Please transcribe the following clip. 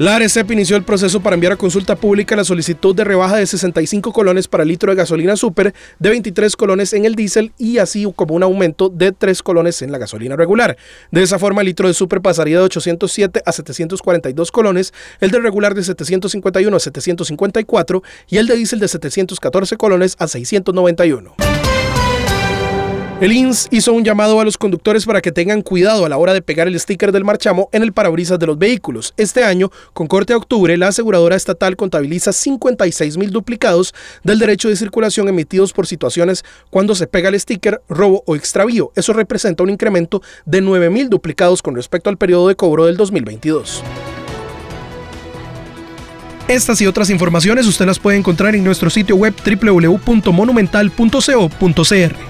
La ARECEP inició el proceso para enviar a consulta pública la solicitud de rebaja de 65 colones para el litro de gasolina super, de 23 colones en el diésel y así como un aumento de 3 colones en la gasolina regular. De esa forma, el litro de super pasaría de 807 a 742 colones, el de regular de 751 a 754 y el de diésel de 714 colones a 691. El INS hizo un llamado a los conductores para que tengan cuidado a la hora de pegar el sticker del marchamo en el parabrisas de los vehículos. Este año, con corte a octubre, la aseguradora estatal contabiliza 56 mil duplicados del derecho de circulación emitidos por situaciones cuando se pega el sticker, robo o extravío. Eso representa un incremento de 9 mil duplicados con respecto al periodo de cobro del 2022. Estas y otras informaciones usted las puede encontrar en nuestro sitio web www.monumental.co.cr.